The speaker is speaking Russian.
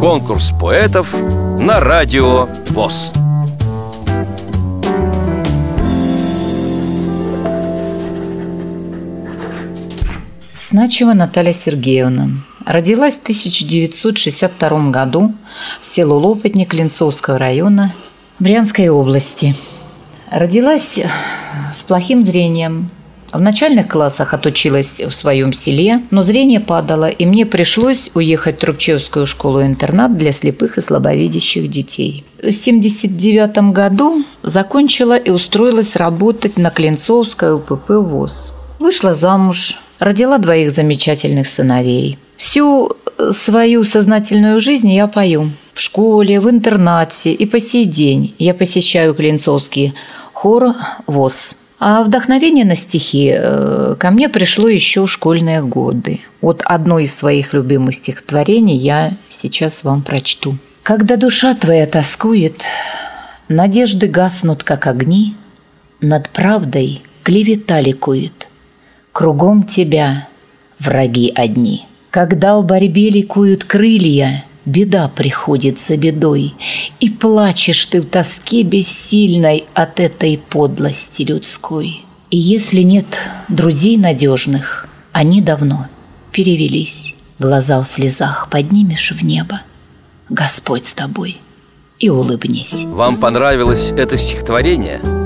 Конкурс поэтов на радио ВОЗ. Сначева Наталья Сергеевна. Родилась в 1962 году в село Лопотник Клинцовского района Брянской области. Родилась с плохим зрением. В начальных классах отучилась в своем селе, но зрение падало, и мне пришлось уехать в Трубчевскую школу-интернат для слепых и слабовидящих детей. В 1979 году закончила и устроилась работать на Клинцовской УПП ВОЗ. Вышла замуж, родила двоих замечательных сыновей. Всю свою сознательную жизнь я пою. В школе, в интернате и по сей день я посещаю Клинцовский хор ВОЗ. А вдохновение на стихи э, ко мне пришло еще в школьные годы. Вот одно из своих любимых стихотворений я сейчас вам прочту. «Когда душа твоя тоскует, надежды гаснут, как огни, над правдой клевета ликует, кругом тебя враги одни». Когда в борьбе ликуют крылья, Беда приходит за бедой, И плачешь ты в тоске бессильной От этой подлости людской. И если нет друзей надежных, Они давно перевелись. Глаза в слезах поднимешь в небо. Господь с тобой и улыбнись. Вам понравилось это стихотворение?